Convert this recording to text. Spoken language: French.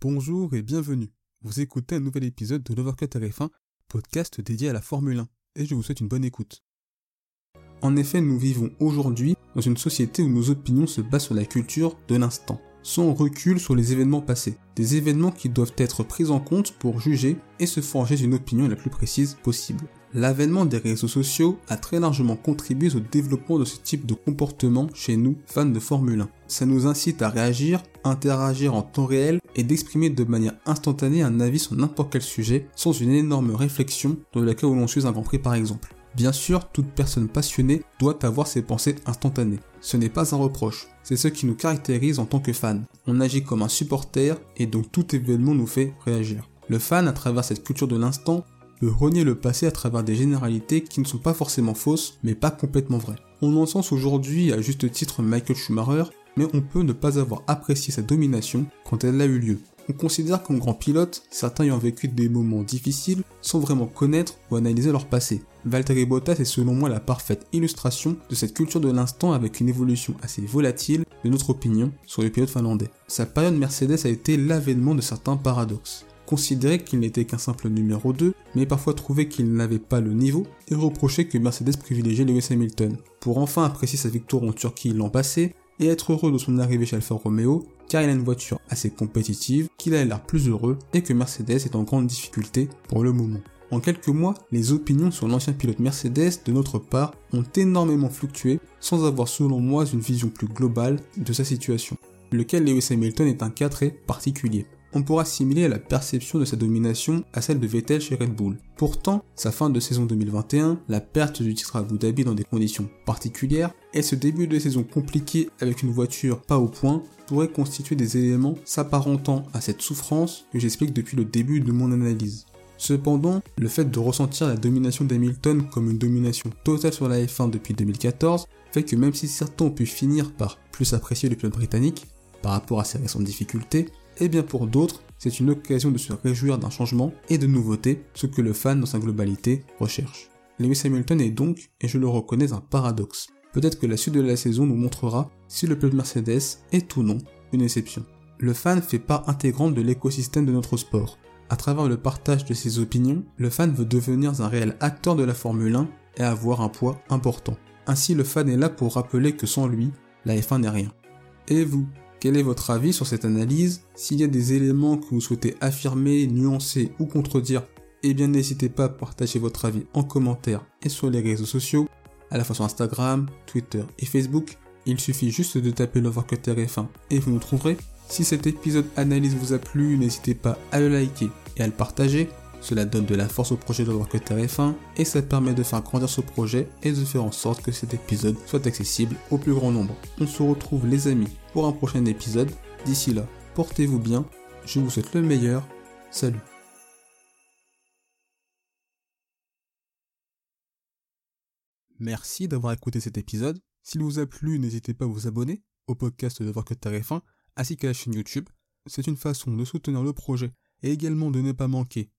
Bonjour et bienvenue. Vous écoutez un nouvel épisode de l'Overcut RF1, podcast dédié à la Formule 1, et je vous souhaite une bonne écoute. En effet, nous vivons aujourd'hui dans une société où nos opinions se basent sur la culture de l'instant, sans recul sur les événements passés, des événements qui doivent être pris en compte pour juger et se forger une opinion la plus précise possible. L'avènement des réseaux sociaux a très largement contribué au développement de ce type de comportement chez nous, fans de Formule 1. Ça nous incite à réagir, interagir en temps réel et d'exprimer de manière instantanée un avis sur n'importe quel sujet sans une énorme réflexion dans le cas où l'on suit un Grand Prix par exemple. Bien sûr, toute personne passionnée doit avoir ses pensées instantanées. Ce n'est pas un reproche, c'est ce qui nous caractérise en tant que fan. On agit comme un supporter et donc tout événement nous fait réagir. Le fan, à travers cette culture de l'instant, peut renier le passé à travers des généralités qui ne sont pas forcément fausses, mais pas complètement vraies. On encense aujourd'hui à juste titre Michael Schumacher, mais on peut ne pas avoir apprécié sa domination quand elle a eu lieu. On considère comme grand pilote, certains ayant vécu des moments difficiles sans vraiment connaître ou analyser leur passé. Valtteri Bottas est selon moi la parfaite illustration de cette culture de l'instant avec une évolution assez volatile de notre opinion sur le pilote finlandais. Sa période Mercedes a été l'avènement de certains paradoxes considérer qu'il n'était qu'un simple numéro 2, mais parfois trouver qu'il n'avait pas le niveau, et reprocher que Mercedes privilégiait Lewis Hamilton, pour enfin apprécier sa victoire en Turquie l'an passé, et être heureux de son arrivée chez Alfa Romeo, car il a une voiture assez compétitive, qu'il a l'air plus heureux, et que Mercedes est en grande difficulté pour le moment. En quelques mois, les opinions sur l'ancien pilote Mercedes de notre part ont énormément fluctué sans avoir selon moi une vision plus globale de sa situation, lequel Lewis Hamilton est un cas très particulier on pourra assimiler la perception de sa domination à celle de Vettel chez Red Bull. Pourtant, sa fin de saison 2021, la perte du titre à Abu Dhabi dans des conditions particulières, et ce début de saison compliqué avec une voiture pas au point, pourraient constituer des éléments s'apparentant à cette souffrance que j'explique depuis le début de mon analyse. Cependant, le fait de ressentir la domination d'Hamilton comme une domination totale sur la F1 depuis 2014 fait que même si certains ont pu finir par plus apprécier le pilote britannique par rapport à ses récentes difficultés, et bien pour d'autres, c'est une occasion de se réjouir d'un changement et de nouveautés, ce que le fan dans sa globalité recherche. Lewis Hamilton est donc, et je le reconnais, un paradoxe. Peut-être que la suite de la saison nous montrera si le pilote Mercedes est ou non une exception. Le fan fait part intégrante de l'écosystème de notre sport. À travers le partage de ses opinions, le fan veut devenir un réel acteur de la Formule 1 et avoir un poids important. Ainsi, le fan est là pour rappeler que sans lui, la F1 n'est rien. Et vous, quel est votre avis sur cette analyse S'il y a des éléments que vous souhaitez affirmer, nuancer ou contredire, eh bien n'hésitez pas à partager votre avis en commentaire et sur les réseaux sociaux, à la fois sur Instagram, Twitter et Facebook. Il suffit juste de taper l'Overcut RF1 et vous nous trouverez. Si cet épisode analyse vous a plu, n'hésitez pas à le liker et à le partager. Cela donne de la force au projet de Workout RF1 et ça permet de faire grandir ce projet et de faire en sorte que cet épisode soit accessible au plus grand nombre. On se retrouve les amis pour un prochain épisode. D'ici là, portez-vous bien, je vous souhaite le meilleur, salut. Merci d'avoir écouté cet épisode. S'il vous a plu, n'hésitez pas à vous abonner au podcast de Workout RF1 ainsi qu'à la chaîne YouTube. C'est une façon de soutenir le projet et également de ne pas manquer